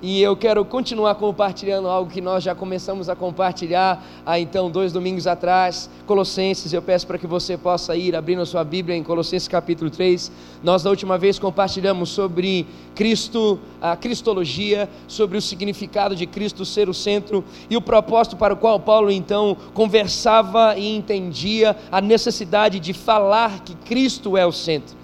e eu quero continuar compartilhando algo que nós já começamos a compartilhar há então dois domingos atrás, Colossenses. Eu peço para que você possa ir abrindo a sua Bíblia em Colossenses capítulo 3. Nós da última vez compartilhamos sobre Cristo, a cristologia, sobre o significado de Cristo ser o centro e o propósito para o qual Paulo então conversava e entendia a necessidade de falar que Cristo é o centro.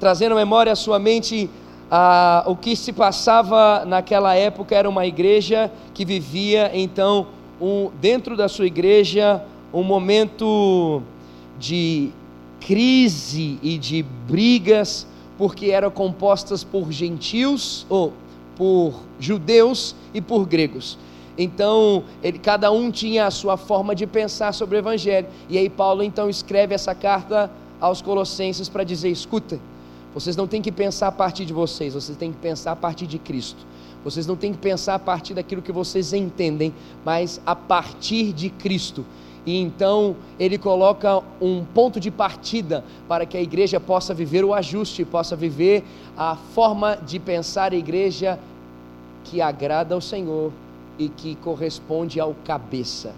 Trazendo à memória a sua mente ah, o que se passava naquela época era uma igreja que vivia então um, dentro da sua igreja um momento de crise e de brigas porque eram compostas por gentios ou por judeus e por gregos. Então, ele, cada um tinha a sua forma de pensar sobre o evangelho. E aí Paulo então escreve essa carta aos colossenses para dizer: escuta, vocês não têm que pensar a partir de vocês, vocês têm que pensar a partir de Cristo. Vocês não têm que pensar a partir daquilo que vocês entendem, mas a partir de Cristo. E então ele coloca um ponto de partida para que a igreja possa viver o ajuste, possa viver a forma de pensar a igreja que agrada ao Senhor e que corresponde ao cabeça.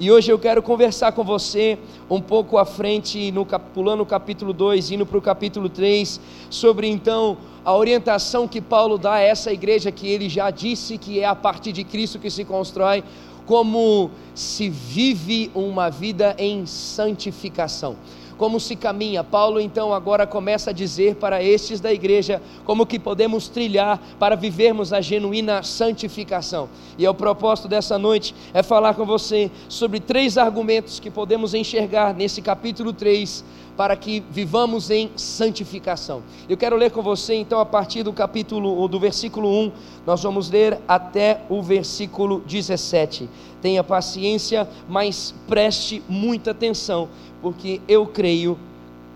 E hoje eu quero conversar com você um pouco à frente, no, pulando o capítulo 2, indo para o capítulo 3, sobre então a orientação que Paulo dá a essa igreja que ele já disse que é a partir de Cristo que se constrói, como se vive uma vida em santificação como se caminha. Paulo então agora começa a dizer para estes da igreja como que podemos trilhar para vivermos a genuína santificação. E é o propósito dessa noite é falar com você sobre três argumentos que podemos enxergar nesse capítulo 3 para que vivamos em santificação. Eu quero ler com você então a partir do capítulo do versículo 1, nós vamos ler até o versículo 17. Tenha paciência, mas preste muita atenção, porque eu creio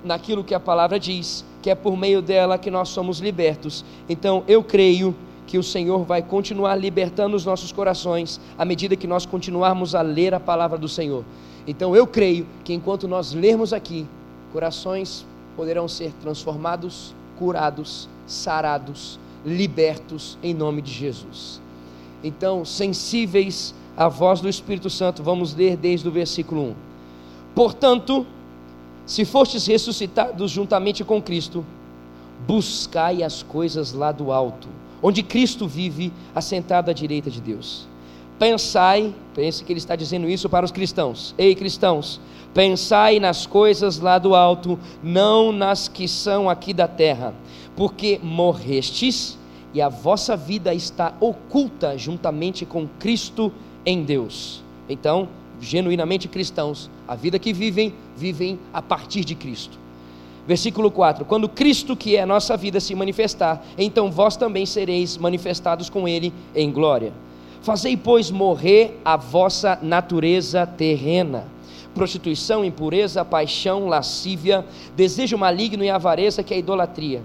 naquilo que a palavra diz, que é por meio dela que nós somos libertos. Então eu creio que o Senhor vai continuar libertando os nossos corações à medida que nós continuarmos a ler a palavra do Senhor. Então eu creio que enquanto nós lermos aqui, corações poderão ser transformados, curados, sarados, libertos em nome de Jesus. Então, sensíveis à voz do Espírito Santo, vamos ler desde o versículo 1. Portanto, se fostes ressuscitados juntamente com Cristo, buscai as coisas lá do alto, onde Cristo vive, assentado à direita de Deus. Pensai, pense que ele está dizendo isso para os cristãos. Ei, cristãos, Pensai nas coisas lá do alto, não nas que são aqui da terra, porque morrestes e a vossa vida está oculta juntamente com Cristo em Deus. Então, genuinamente cristãos, a vida que vivem, vivem a partir de Cristo. Versículo 4: Quando Cristo, que é a nossa vida, se manifestar, então vós também sereis manifestados com Ele em glória. Fazei, pois, morrer a vossa natureza terrena prostituição, impureza, paixão, lascívia, desejo maligno e avareza, que é a idolatria.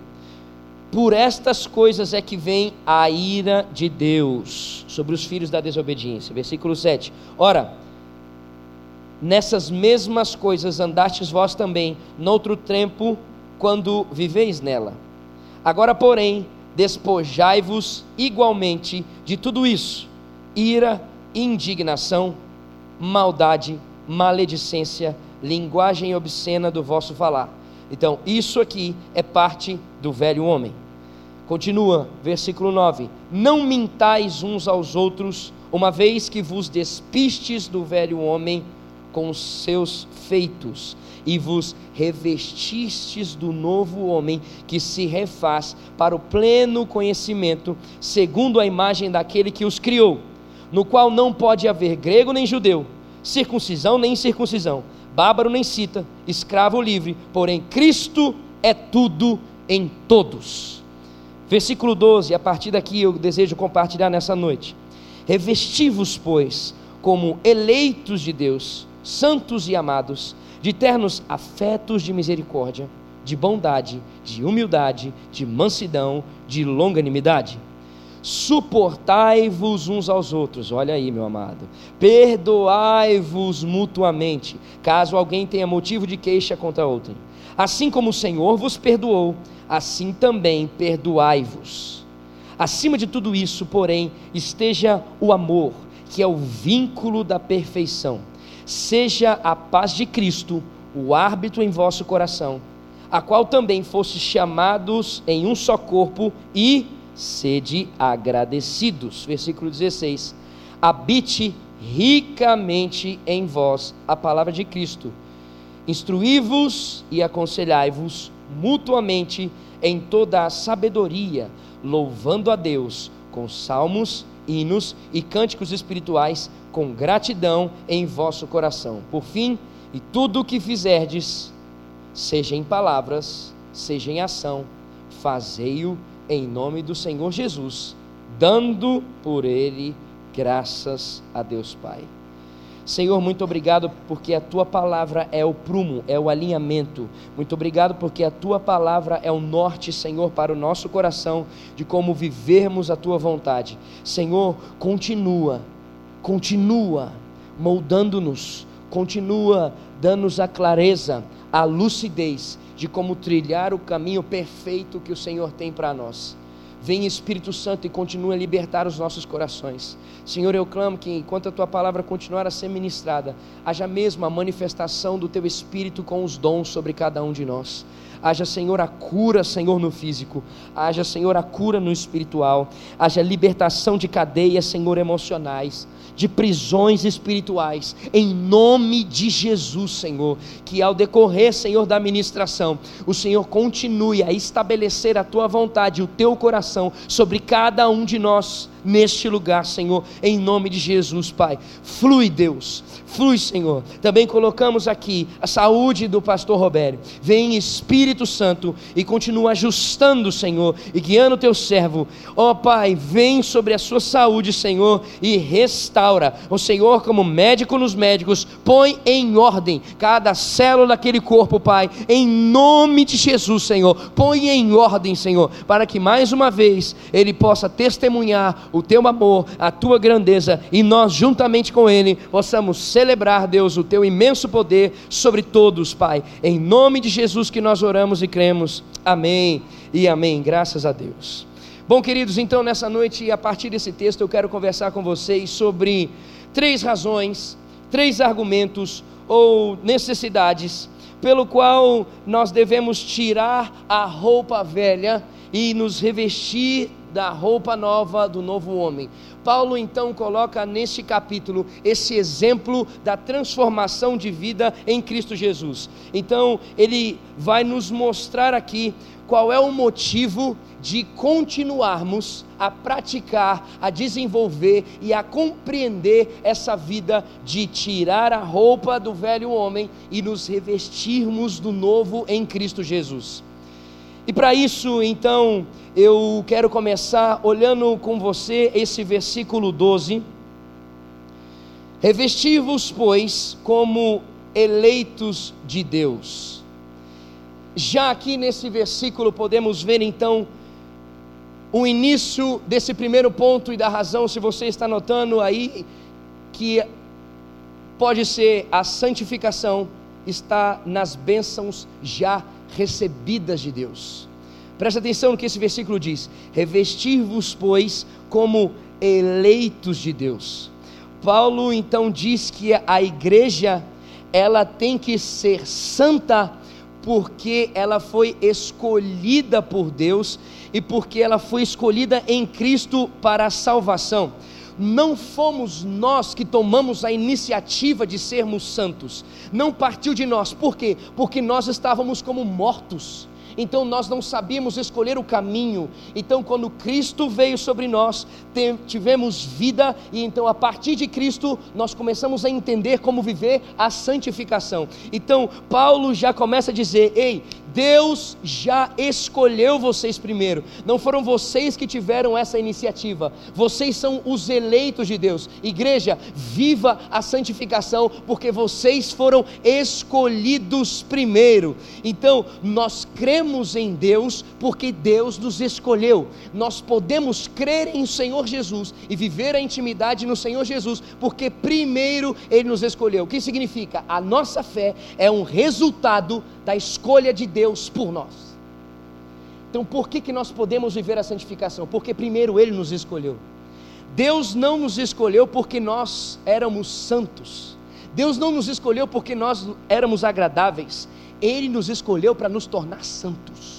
Por estas coisas é que vem a ira de Deus sobre os filhos da desobediência. Versículo 7. Ora, nessas mesmas coisas andastes vós também, noutro tempo, quando viveis nela. Agora, porém, despojai-vos igualmente de tudo isso: ira, indignação, maldade, maledicência, linguagem obscena do vosso falar. Então, isso aqui é parte do velho homem. Continua, versículo 9: Não mintais uns aos outros, uma vez que vos despistes do velho homem com os seus feitos, e vos revestistes do novo homem que se refaz para o pleno conhecimento, segundo a imagem daquele que os criou, no qual não pode haver grego nem judeu circuncisão nem incircuncisão, bárbaro nem cita, escravo livre, porém Cristo é tudo em todos. Versículo 12, a partir daqui eu desejo compartilhar nessa noite. Revesti-vos, pois, como eleitos de Deus, santos e amados, de ternos afetos de misericórdia, de bondade, de humildade, de mansidão, de longanimidade suportai-vos uns aos outros. Olha aí, meu amado. Perdoai-vos mutuamente, caso alguém tenha motivo de queixa contra outro. Assim como o Senhor vos perdoou, assim também perdoai-vos. Acima de tudo isso, porém, esteja o amor, que é o vínculo da perfeição. Seja a paz de Cristo o árbitro em vosso coração, a qual também fostes chamados em um só corpo e sede agradecidos. Versículo 16. Habite ricamente em vós a palavra de Cristo. Instruí-vos e aconselhai-vos mutuamente em toda a sabedoria, louvando a Deus com salmos, hinos e cânticos espirituais, com gratidão em vosso coração. Por fim, e tudo o que fizerdes, seja em palavras, seja em ação, fazei-o em nome do Senhor Jesus, dando por ele graças a Deus Pai. Senhor, muito obrigado porque a tua palavra é o prumo, é o alinhamento. Muito obrigado porque a tua palavra é o norte, Senhor, para o nosso coração de como vivermos a tua vontade. Senhor, continua, continua moldando-nos, continua dando-nos a clareza, a lucidez de como trilhar o caminho perfeito que o Senhor tem para nós. Vem Espírito Santo e continue a libertar os nossos corações. Senhor, eu clamo que enquanto a tua palavra continuar a ser ministrada, haja mesmo a manifestação do teu Espírito com os dons sobre cada um de nós. Haja, Senhor, a cura, Senhor, no físico. Haja, Senhor, a cura no espiritual. Haja libertação de cadeias, Senhor, emocionais de prisões espirituais, em nome de Jesus, Senhor. Que ao decorrer, Senhor, da ministração, o Senhor continue a estabelecer a tua vontade, o teu coração sobre cada um de nós neste lugar, Senhor, em nome de Jesus, Pai. Flui, Deus, flui, Senhor. Também colocamos aqui a saúde do pastor Roberto. Vem Espírito Santo e continua ajustando, Senhor, e guiando o teu servo. Ó oh, Pai, vem sobre a sua saúde, Senhor, e restaura. O Senhor, como médico nos médicos, põe em ordem cada célula daquele corpo, Pai, em nome de Jesus, Senhor. Põe em ordem, Senhor, para que mais uma vez ele possa testemunhar teu amor, a tua grandeza, e nós, juntamente com Ele, possamos celebrar, Deus, o teu imenso poder sobre todos, Pai. Em nome de Jesus que nós oramos e cremos. Amém e amém. Graças a Deus. Bom, queridos, então nessa noite, a partir desse texto, eu quero conversar com vocês sobre três razões, três argumentos ou necessidades pelo qual nós devemos tirar a roupa velha e nos revestir da roupa nova do novo homem. Paulo então coloca neste capítulo esse exemplo da transformação de vida em Cristo Jesus. Então, ele vai nos mostrar aqui qual é o motivo de continuarmos a praticar, a desenvolver e a compreender essa vida de tirar a roupa do velho homem e nos revestirmos do novo em Cristo Jesus. E para isso, então, eu quero começar olhando com você esse versículo 12. Revesti-vos, pois, como eleitos de Deus. Já aqui nesse versículo podemos ver então o início desse primeiro ponto e da razão, se você está notando aí, que pode ser a santificação, está nas bênçãos já de Deus. Presta atenção no que esse versículo diz: Revestir-vos, pois, como eleitos de Deus. Paulo então diz que a igreja ela tem que ser santa porque ela foi escolhida por Deus e porque ela foi escolhida em Cristo para a salvação não fomos nós que tomamos a iniciativa de sermos santos, não partiu de nós, por quê? Porque nós estávamos como mortos então nós não sabíamos escolher o caminho. Então, quando Cristo veio sobre nós, tivemos vida, e então a partir de Cristo nós começamos a entender como viver a santificação. Então, Paulo já começa a dizer: ei, Deus já escolheu vocês primeiro. Não foram vocês que tiveram essa iniciativa. Vocês são os eleitos de Deus. Igreja, viva a santificação, porque vocês foram escolhidos primeiro. Então, nós cremos em Deus porque Deus nos escolheu. Nós podemos crer em Senhor Jesus e viver a intimidade no Senhor Jesus, porque primeiro Ele nos escolheu. O que significa? A nossa fé é um resultado da escolha de Deus por nós. Então, por que, que nós podemos viver a santificação? Porque primeiro Ele nos escolheu. Deus não nos escolheu porque nós éramos santos. Deus não nos escolheu porque nós éramos agradáveis. Ele nos escolheu para nos tornar santos.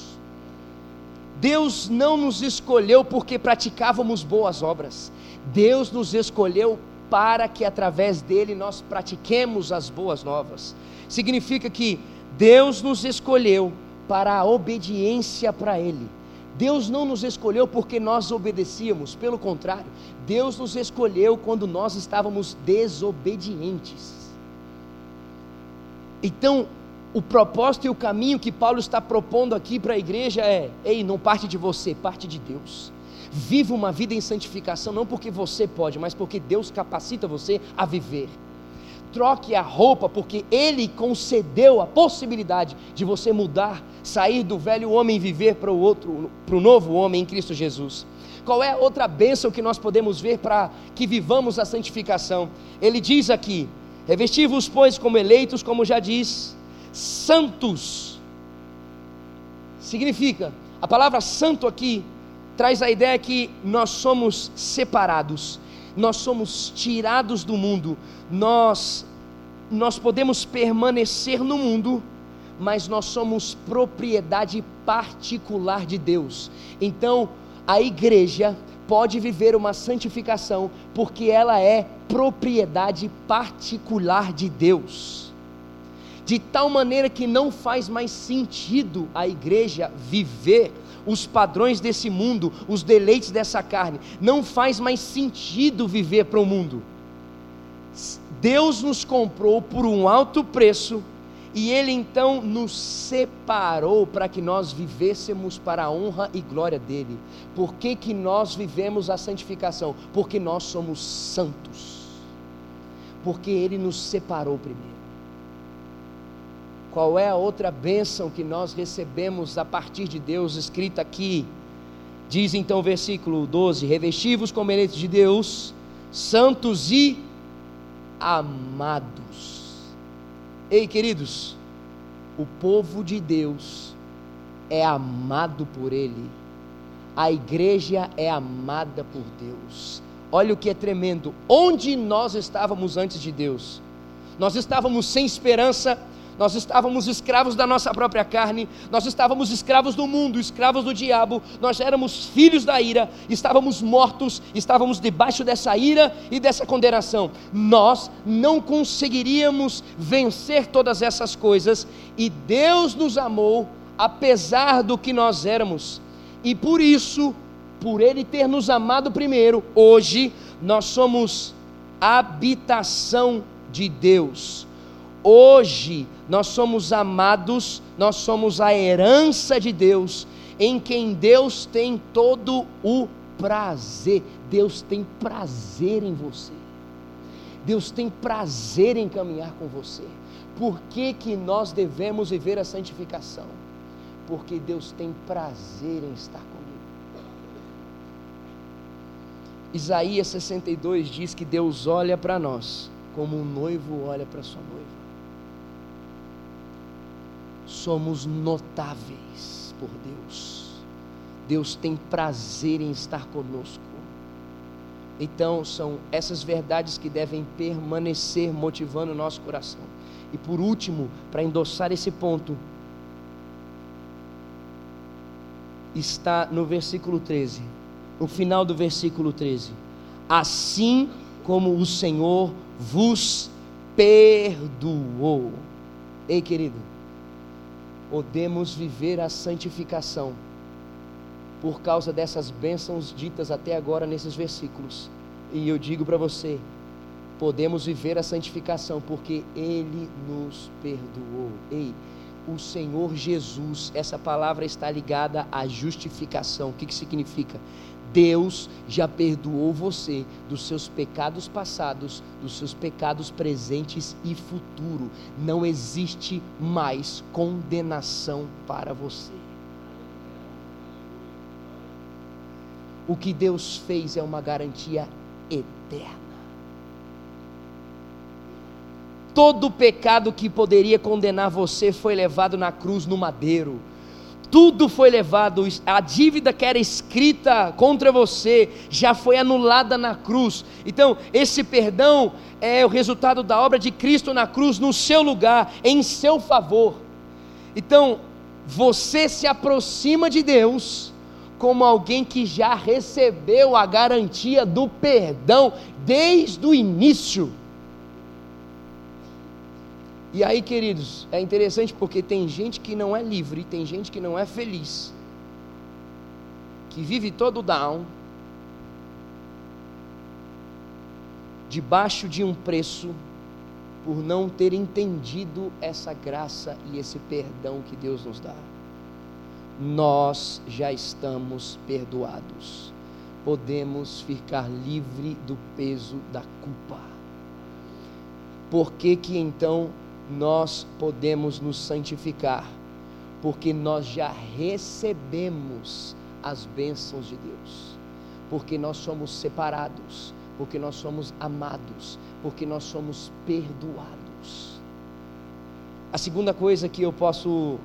Deus não nos escolheu porque praticávamos boas obras. Deus nos escolheu para que através dele nós pratiquemos as boas novas. Significa que Deus nos escolheu para a obediência para Ele. Deus não nos escolheu porque nós obedecíamos, pelo contrário, Deus nos escolheu quando nós estávamos desobedientes. Então, o propósito e o caminho que Paulo está propondo aqui para a igreja é: ei, não parte de você, parte de Deus. Viva uma vida em santificação, não porque você pode, mas porque Deus capacita você a viver troque a roupa, porque Ele concedeu a possibilidade de você mudar, sair do velho homem e viver para o outro, para o novo homem em Cristo Jesus. Qual é outra bênção que nós podemos ver para que vivamos a santificação? Ele diz aqui: revesti-vos, pois, como eleitos, como já diz, santos. Significa, a palavra santo aqui traz a ideia que nós somos separados nós somos tirados do mundo, nós nós podemos permanecer no mundo, mas nós somos propriedade particular de Deus. Então, a igreja pode viver uma santificação porque ela é propriedade particular de Deus. De tal maneira que não faz mais sentido a igreja viver os padrões desse mundo, os deleites dessa carne. Não faz mais sentido viver para o mundo. Deus nos comprou por um alto preço e Ele então nos separou para que nós vivêssemos para a honra e glória dEle. Por que, que nós vivemos a santificação? Porque nós somos santos. Porque Ele nos separou primeiro. Qual é a outra bênção que nós recebemos a partir de Deus, escrita aqui? Diz então o versículo 12: Revestivos como eleitos de Deus, santos e amados. Ei, queridos, o povo de Deus é amado por Ele, a igreja é amada por Deus. Olha o que é tremendo. Onde nós estávamos antes de Deus? Nós estávamos sem esperança, nós estávamos escravos da nossa própria carne, nós estávamos escravos do mundo, escravos do diabo, nós éramos filhos da ira, estávamos mortos, estávamos debaixo dessa ira e dessa condenação. Nós não conseguiríamos vencer todas essas coisas e Deus nos amou apesar do que nós éramos. E por isso, por Ele ter nos amado primeiro, hoje nós somos habitação de Deus. Hoje nós somos amados, nós somos a herança de Deus, em quem Deus tem todo o prazer. Deus tem prazer em você. Deus tem prazer em caminhar com você. Por que, que nós devemos viver a santificação? Porque Deus tem prazer em estar comigo. Isaías 62 diz que Deus olha para nós como um noivo olha para sua noiva somos notáveis por Deus. Deus tem prazer em estar conosco. Então, são essas verdades que devem permanecer motivando o nosso coração. E por último, para endossar esse ponto, está no versículo 13, no final do versículo 13: Assim como o Senhor vos perdoou. Ei, querido, podemos viver a santificação por causa dessas bênçãos ditas até agora nesses versículos. E eu digo para você, podemos viver a santificação porque Ele nos perdoou. Ei, o Senhor Jesus, essa palavra está ligada à justificação. O que, que significa? Deus já perdoou você dos seus pecados passados, dos seus pecados presentes e futuro. Não existe mais condenação para você. O que Deus fez é uma garantia eterna. Todo pecado que poderia condenar você foi levado na cruz no madeiro tudo foi levado, a dívida que era escrita contra você já foi anulada na cruz. Então, esse perdão é o resultado da obra de Cristo na cruz, no seu lugar, em seu favor. Então, você se aproxima de Deus como alguém que já recebeu a garantia do perdão desde o início. E aí, queridos, é interessante porque tem gente que não é livre, tem gente que não é feliz, que vive todo down, debaixo de um preço, por não ter entendido essa graça e esse perdão que Deus nos dá. Nós já estamos perdoados, podemos ficar livre do peso da culpa. Por que que então nós podemos nos santificar, porque nós já recebemos as bênçãos de Deus, porque nós somos separados, porque nós somos amados, porque nós somos perdoados. A segunda coisa que eu posso,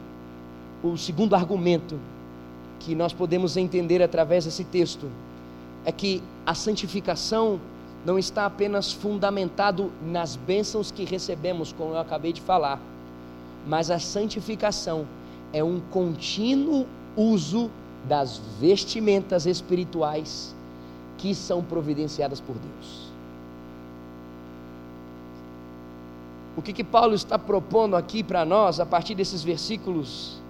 o segundo argumento que nós podemos entender através desse texto, é que a santificação não está apenas fundamentado nas bênçãos que recebemos, como eu acabei de falar, mas a santificação é um contínuo uso das vestimentas espirituais que são providenciadas por Deus. O que, que Paulo está propondo aqui para nós, a partir desses versículos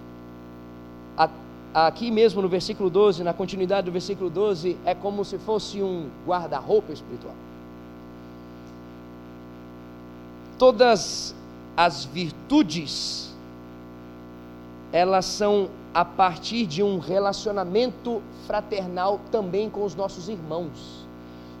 aqui mesmo no versículo 12, na continuidade do versículo 12, é como se fosse um guarda-roupa espiritual. Todas as virtudes, elas são a partir de um relacionamento fraternal também com os nossos irmãos.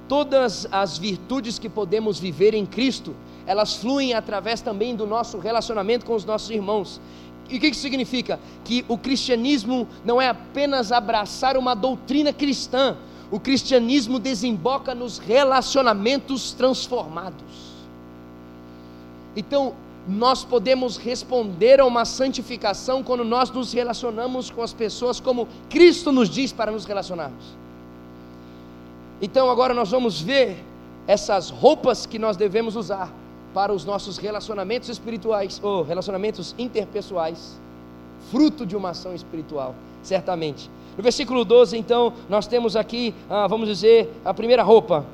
Todas as virtudes que podemos viver em Cristo, elas fluem através também do nosso relacionamento com os nossos irmãos. E o que isso significa? Que o cristianismo não é apenas abraçar uma doutrina cristã, o cristianismo desemboca nos relacionamentos transformados. Então, nós podemos responder a uma santificação quando nós nos relacionamos com as pessoas como Cristo nos diz para nos relacionarmos. Então, agora nós vamos ver essas roupas que nós devemos usar para os nossos relacionamentos espirituais ou relacionamentos interpessoais, fruto de uma ação espiritual, certamente. No versículo 12, então, nós temos aqui, ah, vamos dizer, a primeira roupa: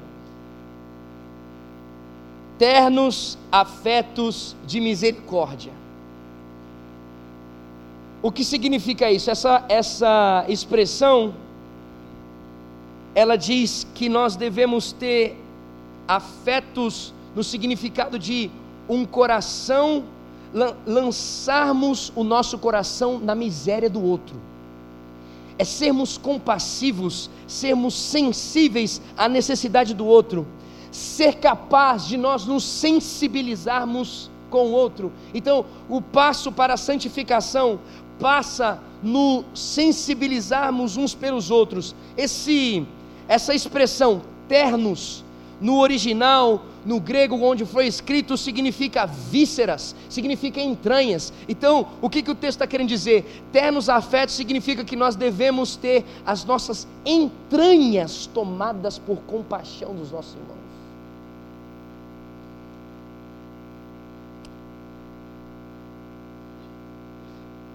ternos afetos de misericórdia. O que significa isso? Essa, essa expressão, ela diz que nós devemos ter afetos no significado de um coração, lançarmos o nosso coração na miséria do outro. É sermos compassivos, sermos sensíveis à necessidade do outro, ser capaz de nós nos sensibilizarmos com o outro. Então, o passo para a santificação passa no sensibilizarmos uns pelos outros. Esse essa expressão ternos no original no grego onde foi escrito significa vísceras, significa entranhas. Então, o que, que o texto está querendo dizer? Ternos afetos significa que nós devemos ter as nossas entranhas tomadas por compaixão dos nossos irmãos.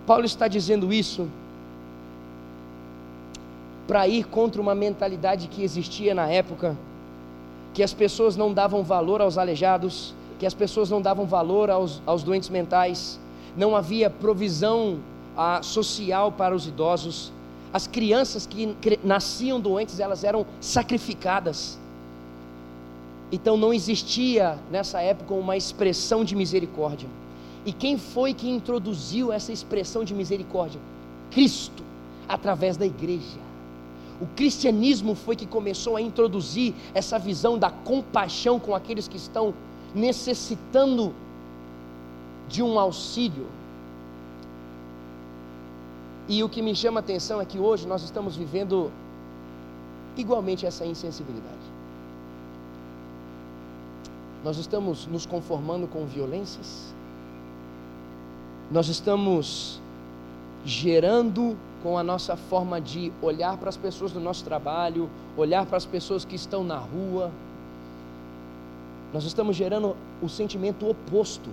Paulo está dizendo isso para ir contra uma mentalidade que existia na época que as pessoas não davam valor aos aleijados, que as pessoas não davam valor aos, aos doentes mentais, não havia provisão ah, social para os idosos, as crianças que nasciam doentes, elas eram sacrificadas. Então não existia nessa época uma expressão de misericórdia. E quem foi que introduziu essa expressão de misericórdia? Cristo, através da igreja. O cristianismo foi que começou a introduzir essa visão da compaixão com aqueles que estão necessitando de um auxílio. E o que me chama a atenção é que hoje nós estamos vivendo igualmente essa insensibilidade. Nós estamos nos conformando com violências, nós estamos gerando com a nossa forma de olhar para as pessoas do nosso trabalho, olhar para as pessoas que estão na rua. Nós estamos gerando o sentimento oposto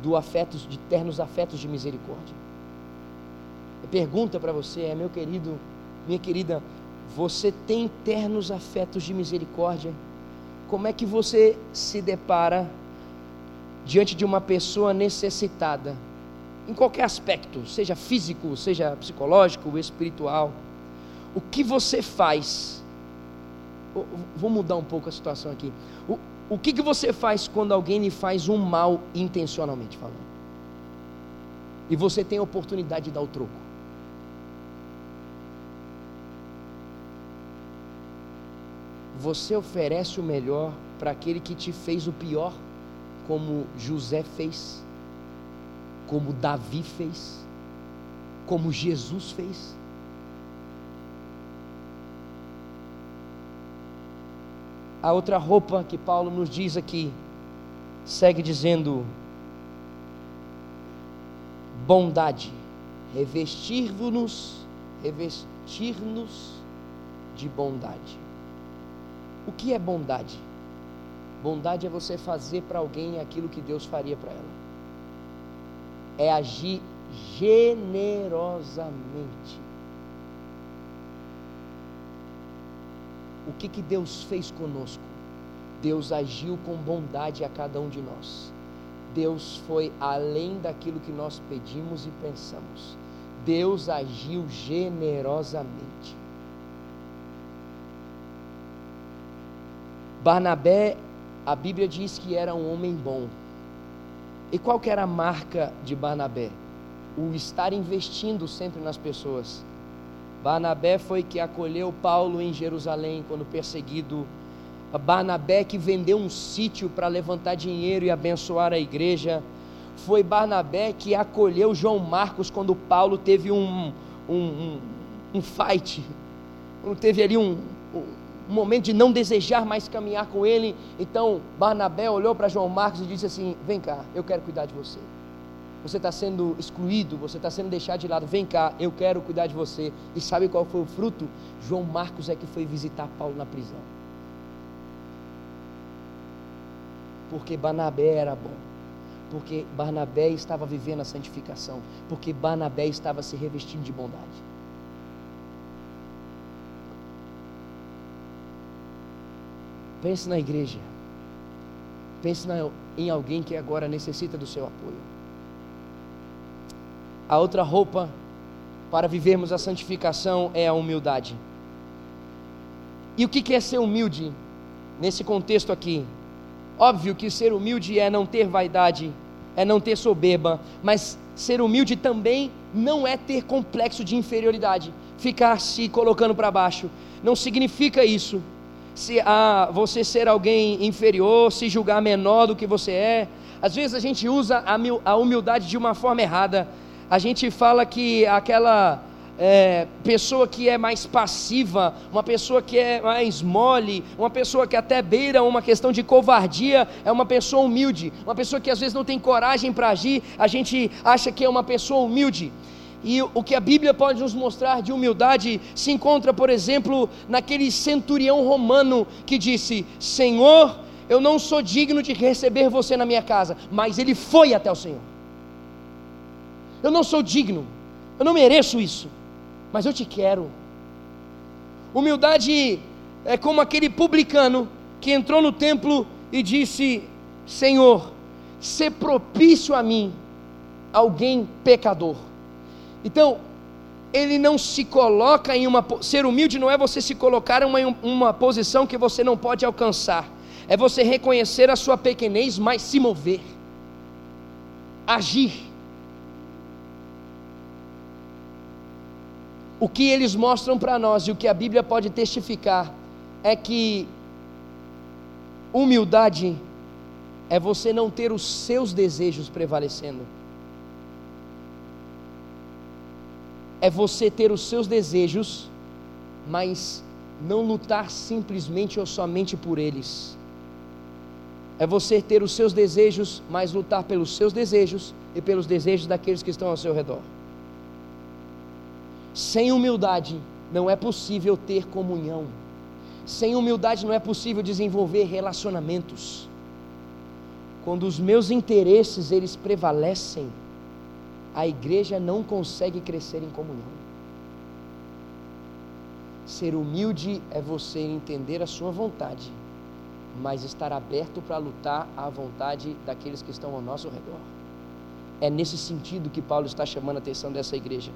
do afetos, de ternos afetos de misericórdia. A pergunta para você é, meu querido, minha querida, você tem ternos afetos de misericórdia? Como é que você se depara diante de uma pessoa necessitada? Em qualquer aspecto, seja físico, seja psicológico, espiritual. O que você faz? Vou mudar um pouco a situação aqui. O, o que, que você faz quando alguém lhe faz um mal intencionalmente falando? E você tem a oportunidade de dar o troco. você oferece o melhor para aquele que te fez o pior, como José fez, como Davi fez, como Jesus fez? A outra roupa que Paulo nos diz aqui, segue dizendo: bondade, revestir-nos, revestir-nos de bondade. O que é bondade? Bondade é você fazer para alguém aquilo que Deus faria para ela. É agir generosamente. O que, que Deus fez conosco? Deus agiu com bondade a cada um de nós. Deus foi além daquilo que nós pedimos e pensamos. Deus agiu generosamente. Barnabé, a Bíblia diz que era um homem bom. E qual que era a marca de Barnabé? O estar investindo sempre nas pessoas. Barnabé foi que acolheu Paulo em Jerusalém quando perseguido. Barnabé que vendeu um sítio para levantar dinheiro e abençoar a igreja. Foi Barnabé que acolheu João Marcos quando Paulo teve um, um, um, um fight, quando teve ali um, um momento de não desejar mais caminhar com ele. Então Barnabé olhou para João Marcos e disse assim: Vem cá, eu quero cuidar de você. Você está sendo excluído, você está sendo deixado de lado. Vem cá, eu quero cuidar de você. E sabe qual foi o fruto? João Marcos é que foi visitar Paulo na prisão. Porque Barnabé era bom. Porque Barnabé estava vivendo a santificação. Porque Barnabé estava se revestindo de bondade. Pense na igreja. Pense na, em alguém que agora necessita do seu apoio. A outra roupa para vivermos a santificação é a humildade. E o que é ser humilde nesse contexto aqui? Óbvio que ser humilde é não ter vaidade, é não ter soberba, mas ser humilde também não é ter complexo de inferioridade, ficar se colocando para baixo. Não significa isso se a você ser alguém inferior, se julgar menor do que você é. Às vezes a gente usa a humildade de uma forma errada. A gente fala que aquela é, pessoa que é mais passiva, uma pessoa que é mais mole, uma pessoa que até beira uma questão de covardia, é uma pessoa humilde. Uma pessoa que às vezes não tem coragem para agir, a gente acha que é uma pessoa humilde. E o que a Bíblia pode nos mostrar de humildade se encontra, por exemplo, naquele centurião romano que disse: Senhor, eu não sou digno de receber você na minha casa, mas ele foi até o Senhor. Eu não sou digno, eu não mereço isso, mas eu te quero. Humildade é como aquele publicano que entrou no templo e disse: Senhor, se propício a mim, alguém pecador. Então, ele não se coloca em uma. Ser humilde não é você se colocar em uma, uma posição que você não pode alcançar. É você reconhecer a sua pequenez, mas se mover. Agir. O que eles mostram para nós e o que a Bíblia pode testificar é que humildade é você não ter os seus desejos prevalecendo é você ter os seus desejos, mas não lutar simplesmente ou somente por eles. É você ter os seus desejos, mas lutar pelos seus desejos e pelos desejos daqueles que estão ao seu redor. Sem humildade não é possível ter comunhão. Sem humildade não é possível desenvolver relacionamentos. Quando os meus interesses eles prevalecem, a igreja não consegue crescer em comunhão. Ser humilde é você entender a sua vontade, mas estar aberto para lutar à vontade daqueles que estão ao nosso redor. É nesse sentido que Paulo está chamando a atenção dessa igreja.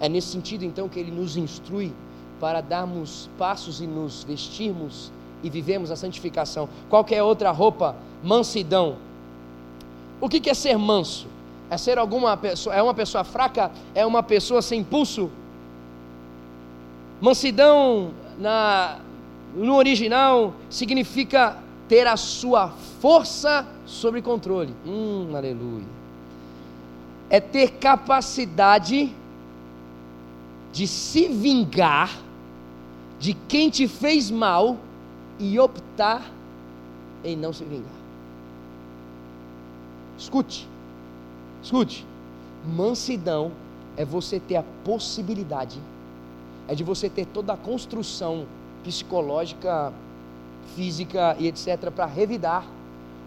É nesse sentido então que ele nos instrui para darmos passos e nos vestirmos e vivemos a santificação. Qualquer outra roupa, mansidão. O que é ser manso? É ser alguma pessoa, é uma pessoa fraca? É uma pessoa sem impulso? Mansidão na, no original significa ter a sua força sobre controle. Hum, aleluia. É ter capacidade de se vingar de quem te fez mal e optar em não se vingar. Escute, escute. Mansidão é você ter a possibilidade, é de você ter toda a construção psicológica, física e etc. para revidar,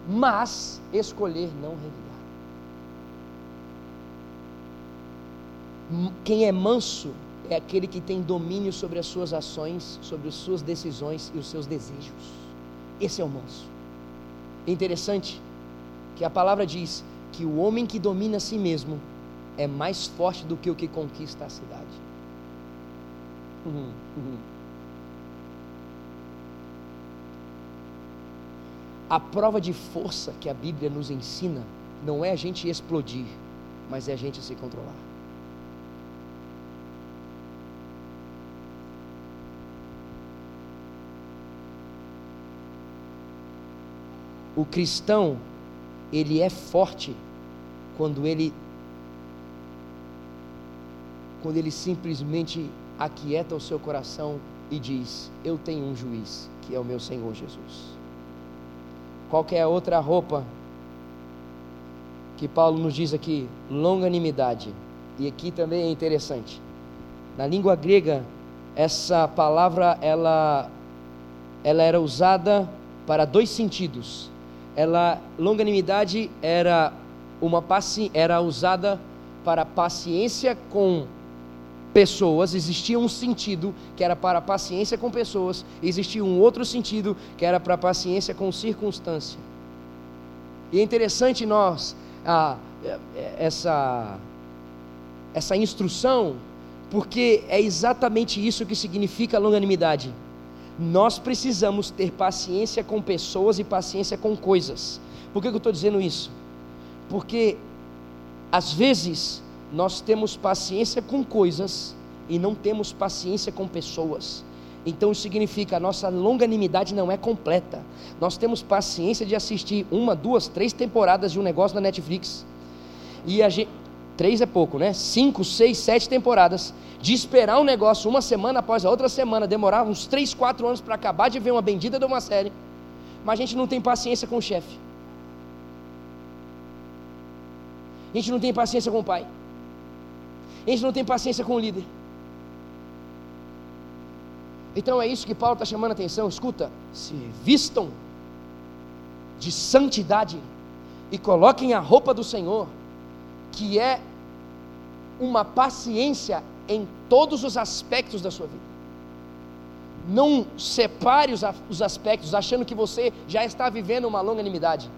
mas escolher não revidar. Quem é manso é aquele que tem domínio sobre as suas ações, sobre as suas decisões e os seus desejos. Esse é o manso. É interessante que a palavra diz que o homem que domina a si mesmo é mais forte do que o que conquista a cidade. Uhum, uhum. A prova de força que a Bíblia nos ensina não é a gente explodir, mas é a gente se controlar. o cristão, ele é forte quando ele quando ele simplesmente aquieta o seu coração e diz: Eu tenho um juiz, que é o meu Senhor Jesus. Qualquer outra roupa que Paulo nos diz aqui, longanimidade. E aqui também é interessante. Na língua grega, essa palavra ela ela era usada para dois sentidos ela longanimidade era uma era usada para paciência com pessoas, existia um sentido que era para paciência com pessoas, existia um outro sentido que era para paciência com circunstância. E é interessante nós ah, essa essa instrução, porque é exatamente isso que significa longanimidade. Nós precisamos ter paciência com pessoas e paciência com coisas. Por que eu estou dizendo isso? Porque às vezes nós temos paciência com coisas e não temos paciência com pessoas. Então isso significa a nossa longanimidade não é completa. Nós temos paciência de assistir uma, duas, três temporadas de um negócio na Netflix. E a gente, três é pouco, né? Cinco, seis, sete temporadas de esperar um negócio uma semana após a outra semana, demorar uns 3, 4 anos para acabar de ver uma bendita de uma série, mas a gente não tem paciência com o chefe. A gente não tem paciência com o pai. A gente não tem paciência com o líder. Então é isso que Paulo está chamando a atenção. Escuta, se vistam de santidade e coloquem a roupa do Senhor, que é uma paciência em todos os aspectos da sua vida. Não separe os, os aspectos achando que você já está vivendo uma longanimidade.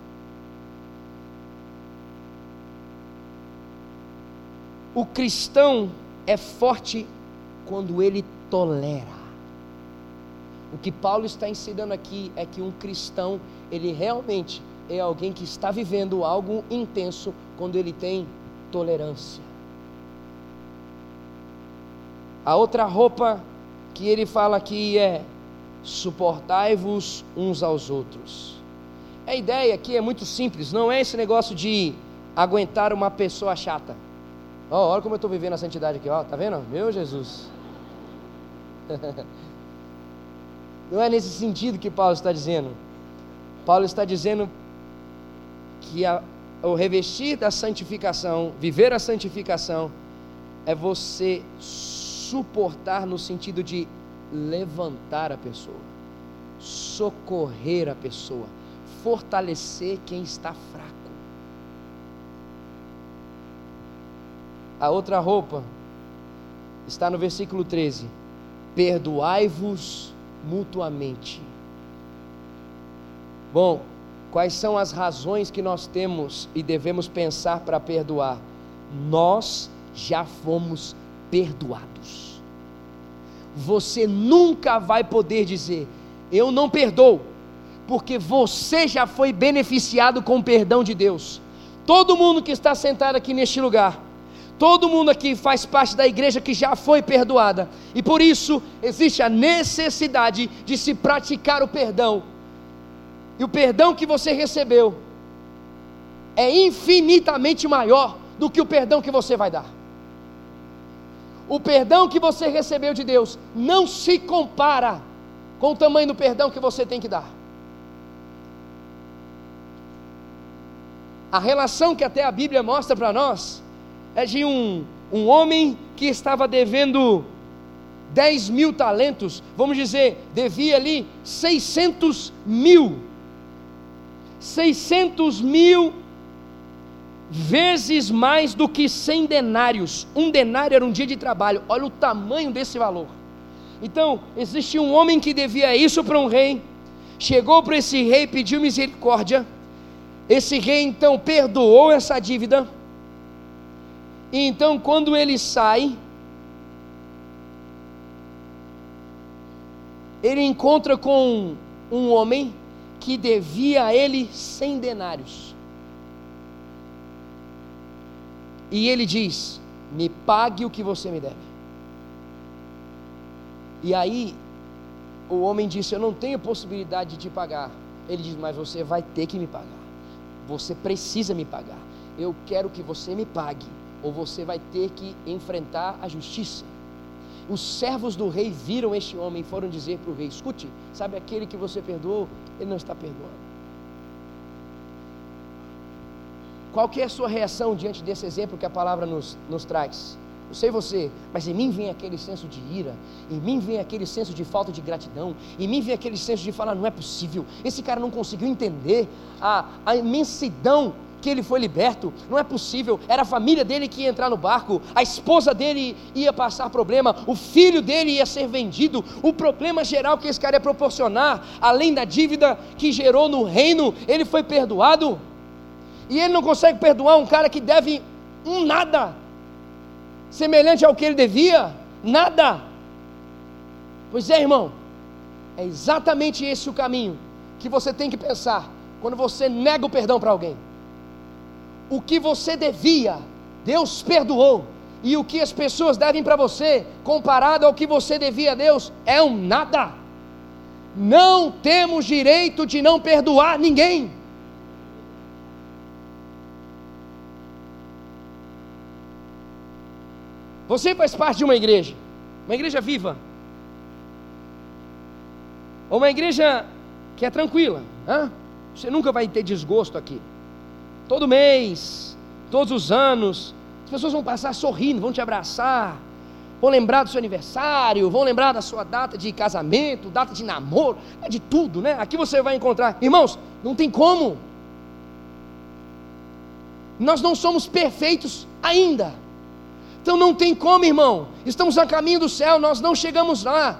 O cristão é forte quando ele tolera. O que Paulo está ensinando aqui é que um cristão, ele realmente é alguém que está vivendo algo intenso quando ele tem tolerância. A outra roupa que ele fala aqui é: suportai-vos uns aos outros. A ideia aqui é muito simples, não é esse negócio de aguentar uma pessoa chata. Oh, olha como eu estou vivendo a santidade aqui, ó, oh, tá vendo? Meu Jesus. não é nesse sentido que Paulo está dizendo. Paulo está dizendo que a, o revestir da santificação, viver a santificação, é você suportar no sentido de levantar a pessoa, socorrer a pessoa, fortalecer quem está fraco. A outra roupa está no versículo 13: Perdoai-vos mutuamente. Bom, quais são as razões que nós temos e devemos pensar para perdoar? Nós já fomos perdoados. Você nunca vai poder dizer, eu não perdoo, porque você já foi beneficiado com o perdão de Deus. Todo mundo que está sentado aqui neste lugar, todo mundo aqui faz parte da igreja que já foi perdoada, e por isso existe a necessidade de se praticar o perdão. E o perdão que você recebeu é infinitamente maior do que o perdão que você vai dar. O perdão que você recebeu de Deus não se compara com o tamanho do perdão que você tem que dar. A relação que até a Bíblia mostra para nós é de um, um homem que estava devendo 10 mil talentos, vamos dizer, devia ali 600 mil. 600 mil vezes mais do que 100 denários. Um denário era um dia de trabalho. Olha o tamanho desse valor. Então, existia um homem que devia isso para um rei. Chegou para esse rei, pediu misericórdia. Esse rei então perdoou essa dívida. E então, quando ele sai, ele encontra com um homem que devia a ele cem denários. E ele diz: Me pague o que você me deve. E aí, o homem disse: Eu não tenho possibilidade de te pagar. Ele diz: Mas você vai ter que me pagar. Você precisa me pagar. Eu quero que você me pague, ou você vai ter que enfrentar a justiça. Os servos do rei viram este homem e foram dizer para o rei: Escute, sabe aquele que você perdoou? Ele não está perdoando. Qual que é a sua reação diante desse exemplo que a palavra nos, nos traz? Não sei você, mas em mim vem aquele senso de ira, em mim vem aquele senso de falta de gratidão, em mim vem aquele senso de falar: não é possível, esse cara não conseguiu entender a, a imensidão que ele foi liberto, não é possível, era a família dele que ia entrar no barco, a esposa dele ia passar problema, o filho dele ia ser vendido, o problema geral que esse cara ia proporcionar, além da dívida que gerou no reino, ele foi perdoado. E ele não consegue perdoar um cara que deve um nada, semelhante ao que ele devia, nada. Pois é, irmão, é exatamente esse o caminho que você tem que pensar quando você nega o perdão para alguém. O que você devia, Deus perdoou, e o que as pessoas devem para você, comparado ao que você devia a Deus, é um nada. Não temos direito de não perdoar ninguém. Você faz parte de uma igreja, uma igreja viva, ou uma igreja que é tranquila, você nunca vai ter desgosto aqui. Todo mês, todos os anos, as pessoas vão passar sorrindo, vão te abraçar, vão lembrar do seu aniversário, vão lembrar da sua data de casamento, data de namoro, é de tudo, né? Aqui você vai encontrar, irmãos, não tem como. Nós não somos perfeitos ainda. Então não tem como, irmão. Estamos a caminho do céu, nós não chegamos lá.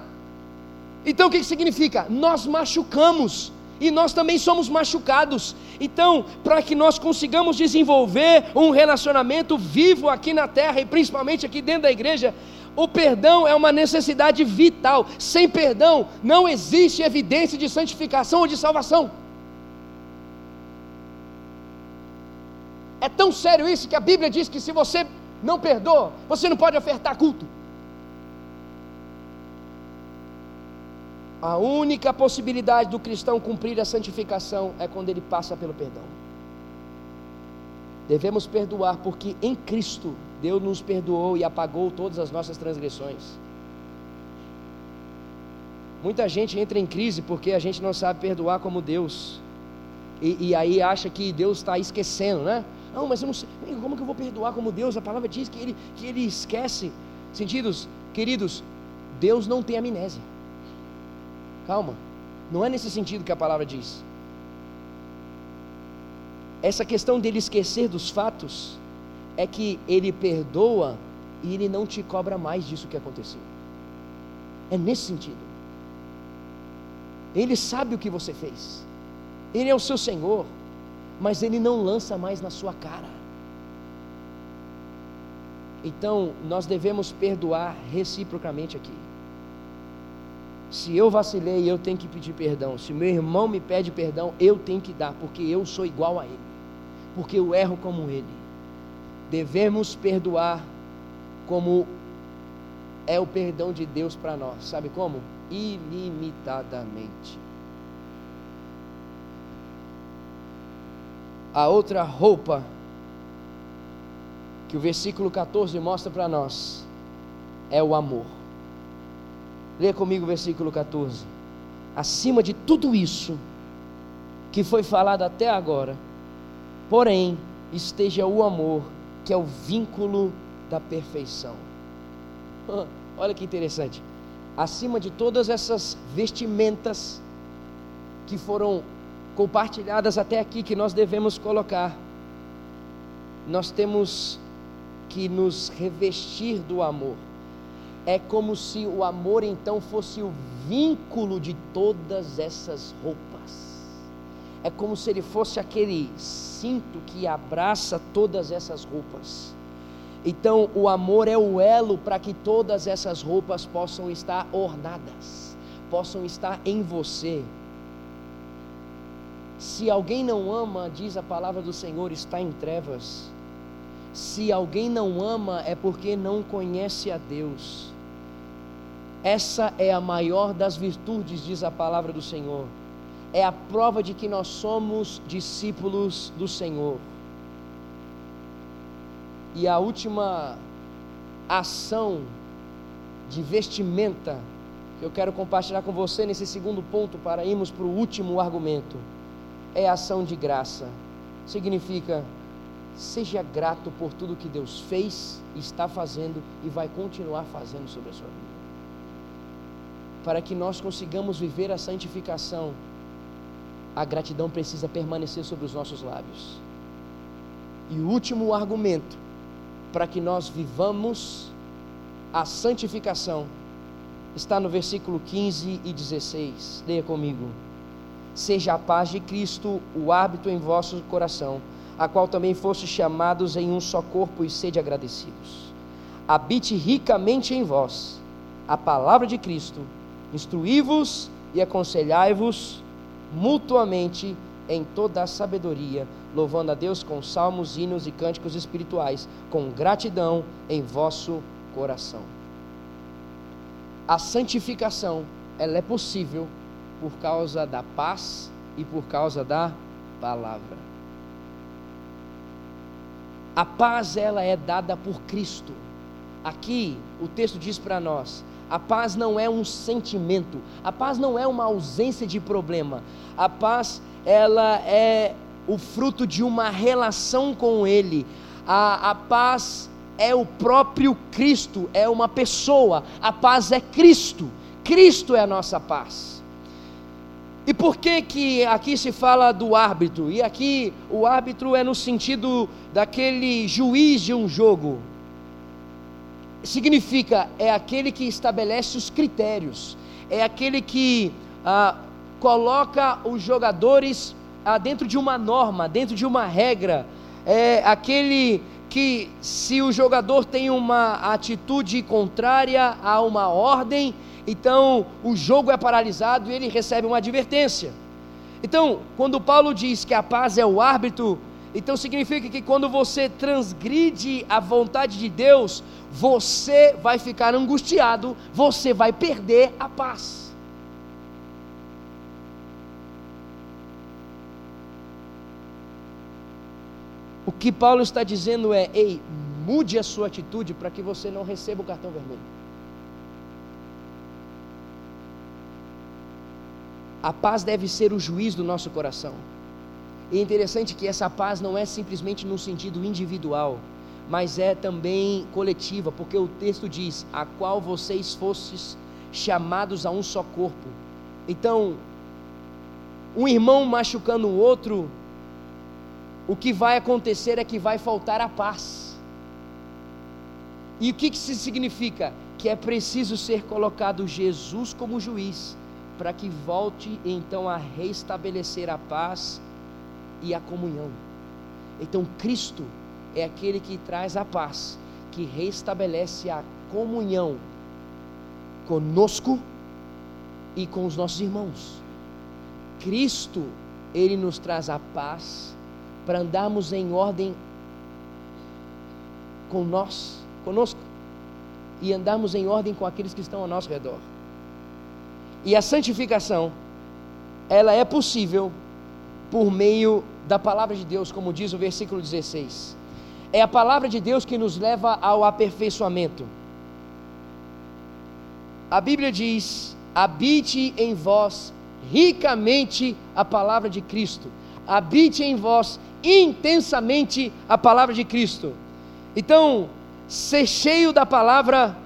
Então o que significa? Nós machucamos e nós também somos machucados. Então, para que nós consigamos desenvolver um relacionamento vivo aqui na terra e principalmente aqui dentro da igreja, o perdão é uma necessidade vital. Sem perdão, não existe evidência de santificação ou de salvação. É tão sério isso que a Bíblia diz que se você não perdoa, você não pode ofertar culto. A única possibilidade do cristão cumprir a santificação é quando ele passa pelo perdão. Devemos perdoar porque em Cristo Deus nos perdoou e apagou todas as nossas transgressões. Muita gente entra em crise porque a gente não sabe perdoar como Deus. E, e aí acha que Deus está esquecendo, né? Não, mas eu não sei. Como que eu vou perdoar como Deus? A palavra diz que ele, que ele esquece. Sentidos, Queridos, Deus não tem amnésia. Calma, não é nesse sentido que a palavra diz. Essa questão dele esquecer dos fatos é que ele perdoa e ele não te cobra mais disso que aconteceu. É nesse sentido. Ele sabe o que você fez. Ele é o seu Senhor, mas ele não lança mais na sua cara. Então, nós devemos perdoar reciprocamente aqui. Se eu vacilei, eu tenho que pedir perdão. Se meu irmão me pede perdão, eu tenho que dar, porque eu sou igual a ele. Porque eu erro como ele. Devemos perdoar como é o perdão de Deus para nós. Sabe como? Ilimitadamente. A outra roupa que o versículo 14 mostra para nós é o amor. Leia comigo o versículo 14. Acima de tudo isso que foi falado até agora, porém, esteja o amor, que é o vínculo da perfeição. Olha que interessante. Acima de todas essas vestimentas que foram compartilhadas até aqui, que nós devemos colocar, nós temos que nos revestir do amor. É como se o amor então fosse o vínculo de todas essas roupas. É como se ele fosse aquele cinto que abraça todas essas roupas. Então, o amor é o elo para que todas essas roupas possam estar ornadas, possam estar em você. Se alguém não ama, diz a palavra do Senhor, está em trevas. Se alguém não ama, é porque não conhece a Deus. Essa é a maior das virtudes, diz a palavra do Senhor. É a prova de que nós somos discípulos do Senhor. E a última ação de vestimenta que eu quero compartilhar com você nesse segundo ponto para irmos para o último argumento é ação de graça. Significa Seja grato por tudo que Deus fez, está fazendo e vai continuar fazendo sobre a sua vida. Para que nós consigamos viver a santificação, a gratidão precisa permanecer sobre os nossos lábios. E o último argumento para que nós vivamos a santificação está no versículo 15 e 16. Leia comigo. Seja a paz de Cristo o hábito em vosso coração a qual também foste chamados em um só corpo e sede agradecidos. Habite ricamente em vós a palavra de Cristo, instruí-vos e aconselhai-vos mutuamente em toda a sabedoria, louvando a Deus com salmos, hinos e cânticos espirituais, com gratidão em vosso coração. A santificação, ela é possível por causa da paz e por causa da palavra. A paz ela é dada por Cristo. Aqui o texto diz para nós: a paz não é um sentimento, a paz não é uma ausência de problema. A paz ela é o fruto de uma relação com Ele. A, a paz é o próprio Cristo, é uma pessoa. A paz é Cristo. Cristo é a nossa paz. E por que que aqui se fala do árbitro? E aqui o árbitro é no sentido daquele juiz de um jogo. Significa, é aquele que estabelece os critérios, é aquele que ah, coloca os jogadores ah, dentro de uma norma, dentro de uma regra, é aquele que, se o jogador tem uma atitude contrária a uma ordem, então o jogo é paralisado e ele recebe uma advertência. Então, quando Paulo diz que a paz é o árbitro, então significa que quando você transgride a vontade de Deus, você vai ficar angustiado, você vai perder a paz. O que Paulo está dizendo é: ei, mude a sua atitude para que você não receba o cartão vermelho. A paz deve ser o juiz do nosso coração. E é interessante que essa paz não é simplesmente no sentido individual, mas é também coletiva, porque o texto diz: a qual vocês fostes chamados a um só corpo. Então, um irmão machucando o outro, o que vai acontecer é que vai faltar a paz. E o que, que isso significa? Que é preciso ser colocado Jesus como juiz, para que volte então a restabelecer a paz e a comunhão. Então, Cristo é aquele que traz a paz, que restabelece a comunhão conosco e com os nossos irmãos. Cristo, ele nos traz a paz para andarmos em ordem com nós, conosco, e andarmos em ordem com aqueles que estão ao nosso redor. E a santificação, ela é possível por meio da palavra de Deus, como diz o versículo 16. É a palavra de Deus que nos leva ao aperfeiçoamento. A Bíblia diz: habite em vós ricamente a palavra de Cristo, habite em vós intensamente a palavra de Cristo. Então, ser cheio da palavra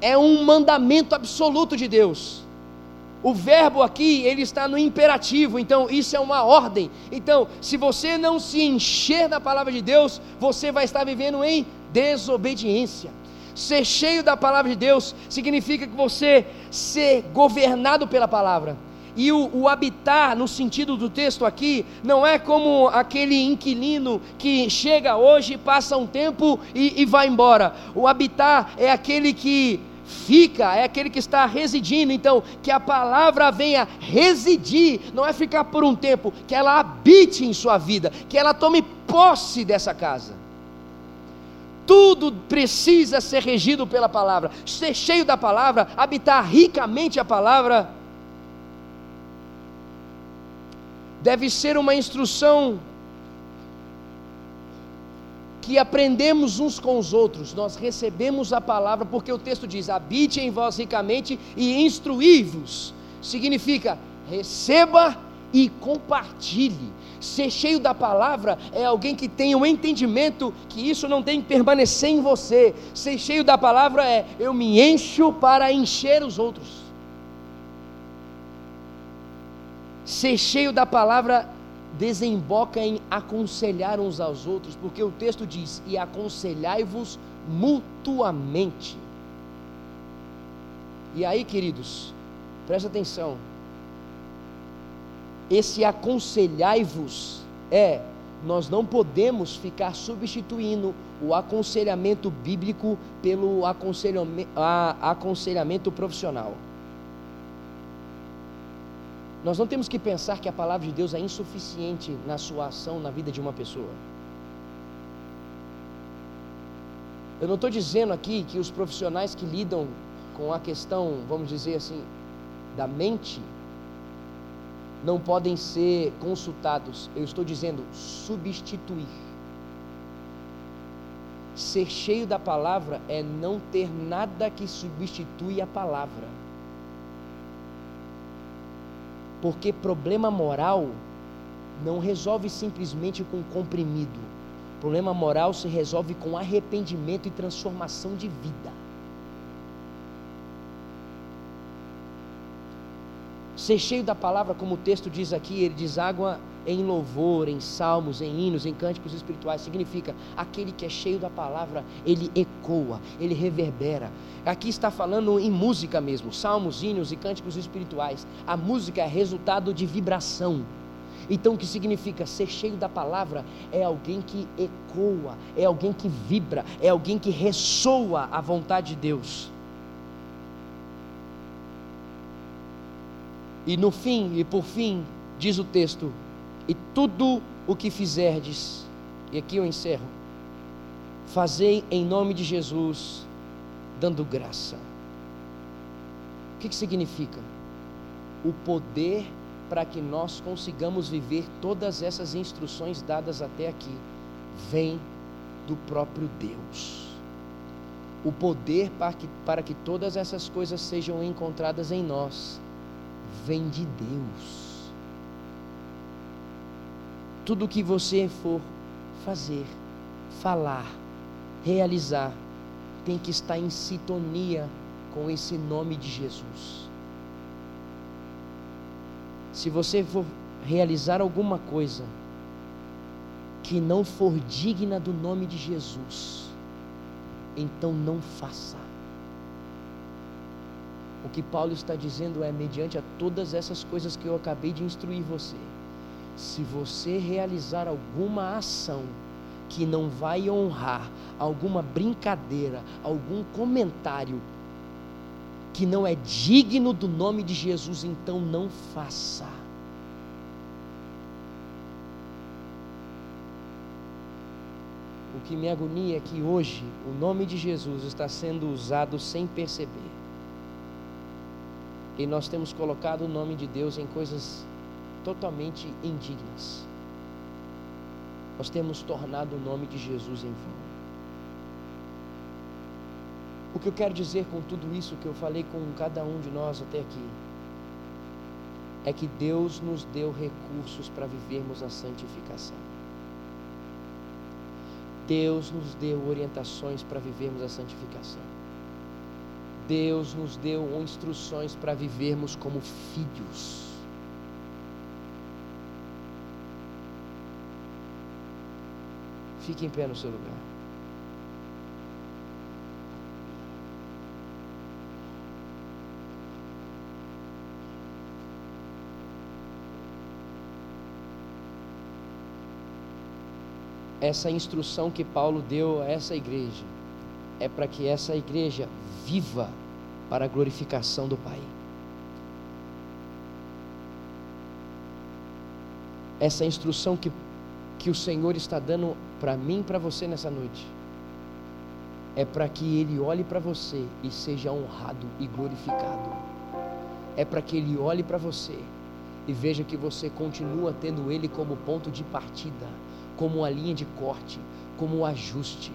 é um mandamento absoluto de Deus. O verbo aqui, ele está no imperativo, então isso é uma ordem. Então, se você não se encher da palavra de Deus, você vai estar vivendo em desobediência. Ser cheio da palavra de Deus significa que você ser governado pela palavra. E o, o, habitar, no sentido do texto aqui, não é como aquele inquilino que chega hoje, passa um tempo e, e vai embora. O habitar é aquele que fica, é aquele que está residindo. Então, que a palavra venha residir, não é ficar por um tempo, que ela habite em sua vida, que ela tome posse dessa casa. Tudo precisa ser regido pela palavra, ser cheio da palavra, habitar ricamente a palavra. Deve ser uma instrução que aprendemos uns com os outros, nós recebemos a palavra, porque o texto diz: habite em vós ricamente e instruí-vos. Significa, receba e compartilhe. Ser cheio da palavra é alguém que tem o um entendimento que isso não tem que permanecer em você. Ser cheio da palavra é eu me encho para encher os outros. Ser cheio da palavra desemboca em aconselhar uns aos outros, porque o texto diz: e aconselhai-vos mutuamente. E aí, queridos, presta atenção. Esse aconselhai-vos é, nós não podemos ficar substituindo o aconselhamento bíblico pelo aconselhamento, aconselhamento profissional. Nós não temos que pensar que a palavra de Deus é insuficiente na sua ação na vida de uma pessoa. Eu não estou dizendo aqui que os profissionais que lidam com a questão, vamos dizer assim, da mente, não podem ser consultados. Eu estou dizendo substituir. Ser cheio da palavra é não ter nada que substitui a palavra. Porque problema moral não resolve simplesmente com comprimido. Problema moral se resolve com arrependimento e transformação de vida. Ser cheio da palavra, como o texto diz aqui, ele deságua em louvor, em salmos, em hinos, em cânticos espirituais, significa aquele que é cheio da palavra, ele ecoa, ele reverbera. Aqui está falando em música mesmo, salmos, hinos e cânticos espirituais. A música é resultado de vibração. Então, o que significa ser cheio da palavra é alguém que ecoa, é alguém que vibra, é alguém que ressoa a vontade de Deus. E no fim, e por fim, diz o texto: e tudo o que fizerdes, e aqui eu encerro, fazei em nome de Jesus, dando graça. O que, que significa? O poder para que nós consigamos viver todas essas instruções dadas até aqui vem do próprio Deus. O poder para que, para que todas essas coisas sejam encontradas em nós vem de Deus tudo que você for fazer, falar, realizar tem que estar em sintonia com esse nome de Jesus. Se você for realizar alguma coisa que não for digna do nome de Jesus, então não faça. O que Paulo está dizendo é: mediante a todas essas coisas que eu acabei de instruir você, se você realizar alguma ação que não vai honrar, alguma brincadeira, algum comentário que não é digno do nome de Jesus, então não faça. O que me agonia é que hoje o nome de Jesus está sendo usado sem perceber. E nós temos colocado o nome de Deus em coisas totalmente indignas. Nós temos tornado o nome de Jesus em vão. O que eu quero dizer com tudo isso que eu falei com cada um de nós até aqui é que Deus nos deu recursos para vivermos a santificação. Deus nos deu orientações para vivermos a santificação. Deus nos deu instruções para vivermos como filhos. Fique em pé no seu lugar. Essa instrução que Paulo deu a essa igreja é para que essa igreja viva para a glorificação do Pai. Essa instrução que, que o Senhor está dando para mim e para você nessa noite é para que ele olhe para você e seja honrado e glorificado. É para que ele olhe para você e veja que você continua tendo ele como ponto de partida, como a linha de corte, como o ajuste.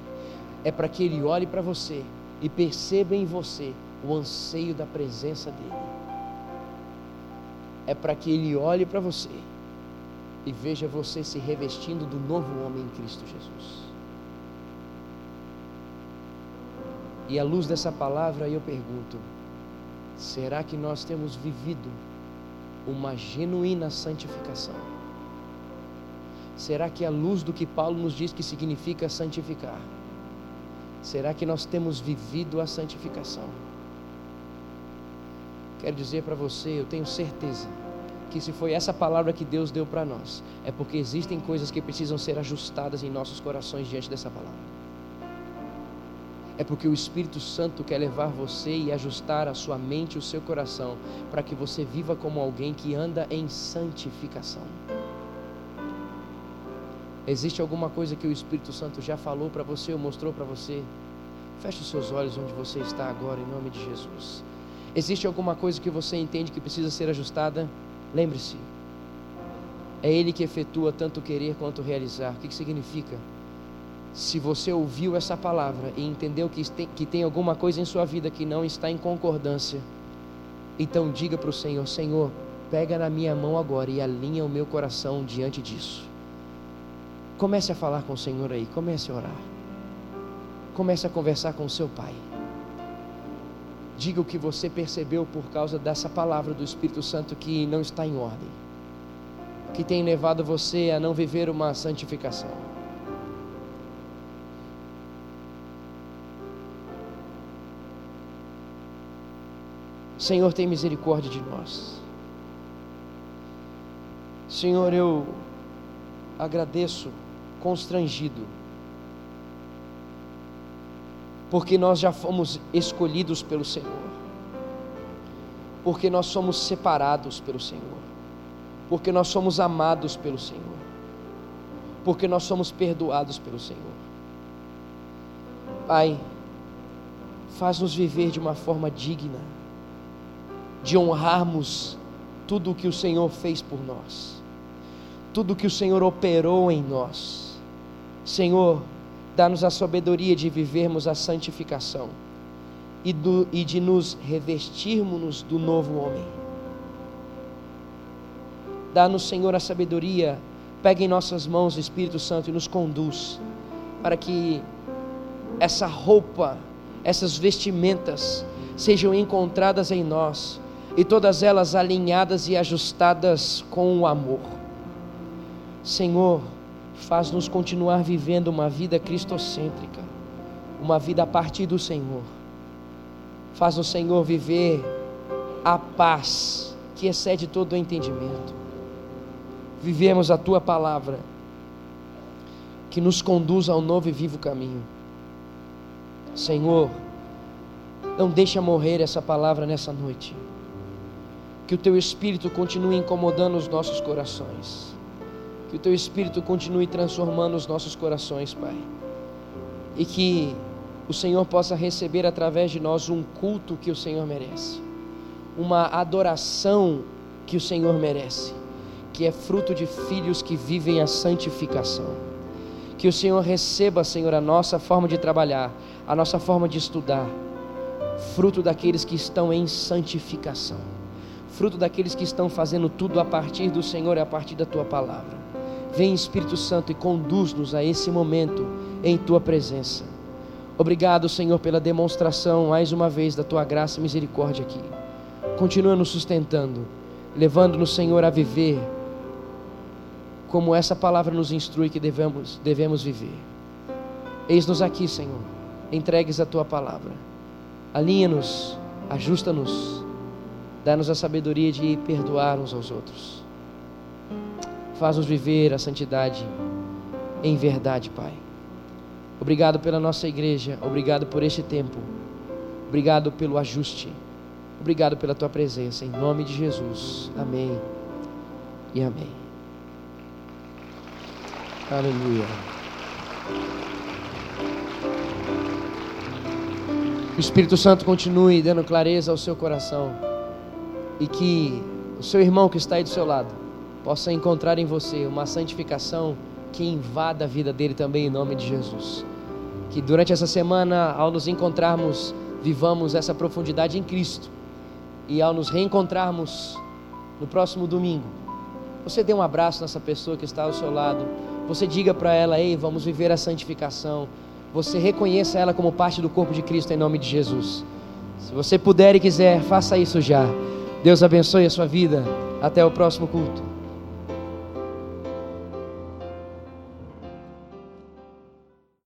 É para que ele olhe para você e perceba em você o anseio da presença dele. É para que ele olhe para você e veja você se revestindo do novo homem em Cristo Jesus. E à luz dessa palavra eu pergunto: será que nós temos vivido uma genuína santificação? Será que à luz do que Paulo nos diz que significa santificar, será que nós temos vivido a santificação? Quero dizer para você, eu tenho certeza que se foi essa palavra que Deus deu para nós, é porque existem coisas que precisam ser ajustadas em nossos corações diante dessa palavra. É porque o Espírito Santo quer levar você e ajustar a sua mente e o seu coração para que você viva como alguém que anda em santificação. Existe alguma coisa que o Espírito Santo já falou para você ou mostrou para você? Feche os seus olhos onde você está agora, em nome de Jesus. Existe alguma coisa que você entende que precisa ser ajustada? Lembre-se, é Ele que efetua tanto querer quanto realizar. O que, que significa? Se você ouviu essa palavra e entendeu que tem, que tem alguma coisa em sua vida que não está em concordância, então diga para o Senhor: Senhor, pega na minha mão agora e alinha o meu coração diante disso. Comece a falar com o Senhor aí, comece a orar. Comece a conversar com o seu Pai. Diga o que você percebeu por causa dessa palavra do Espírito Santo que não está em ordem, que tem levado você a não viver uma santificação. Senhor, tem misericórdia de nós. Senhor, eu agradeço, constrangido porque nós já fomos escolhidos pelo Senhor, porque nós somos separados pelo Senhor, porque nós somos amados pelo Senhor, porque nós somos perdoados pelo Senhor. Pai, faz-nos viver de uma forma digna, de honrarmos tudo o que o Senhor fez por nós, tudo o que o Senhor operou em nós. Senhor, Dá-nos a sabedoria de vivermos a santificação e, do, e de nos revestirmos do novo homem. Dá-nos, Senhor, a sabedoria. Pega em nossas mãos o Espírito Santo e nos conduz para que essa roupa, essas vestimentas sejam encontradas em nós e todas elas alinhadas e ajustadas com o amor. Senhor, faz-nos continuar vivendo uma vida cristocêntrica, uma vida a partir do Senhor. Faz o Senhor viver a paz que excede todo o entendimento. Vivemos a tua palavra que nos conduz ao novo e vivo caminho. Senhor, não deixa morrer essa palavra nessa noite. Que o teu espírito continue incomodando os nossos corações. Que o teu espírito continue transformando os nossos corações, Pai. E que o Senhor possa receber através de nós um culto que o Senhor merece. Uma adoração que o Senhor merece, que é fruto de filhos que vivem a santificação. Que o Senhor receba, Senhor, a nossa forma de trabalhar, a nossa forma de estudar, fruto daqueles que estão em santificação, fruto daqueles que estão fazendo tudo a partir do Senhor e a partir da tua palavra. Vem Espírito Santo e conduz-nos a esse momento em tua presença. Obrigado, Senhor, pela demonstração mais uma vez da tua graça e misericórdia aqui. Continua nos sustentando, levando-nos, Senhor, a viver como essa palavra nos instrui que devemos, devemos viver. Eis-nos aqui, Senhor, entregues a tua palavra. Alinha-nos, ajusta-nos, dá-nos a sabedoria de perdoar uns aos outros. Faz-nos viver a santidade em verdade, Pai. Obrigado pela nossa igreja, obrigado por este tempo, obrigado pelo ajuste, obrigado pela tua presença, em nome de Jesus. Amém e amém. Aleluia. o Espírito Santo continue dando clareza ao seu coração e que o seu irmão que está aí do seu lado possa encontrar em você uma santificação que invada a vida dele também em nome de Jesus. Que durante essa semana, ao nos encontrarmos, vivamos essa profundidade em Cristo e ao nos reencontrarmos no próximo domingo, você dê um abraço nessa pessoa que está ao seu lado, você diga para ela: ei, vamos viver a santificação você reconheça ela como parte do corpo de Cristo em nome de Jesus. Se você puder e quiser, faça isso já. Deus abençoe a sua vida. Até o próximo culto.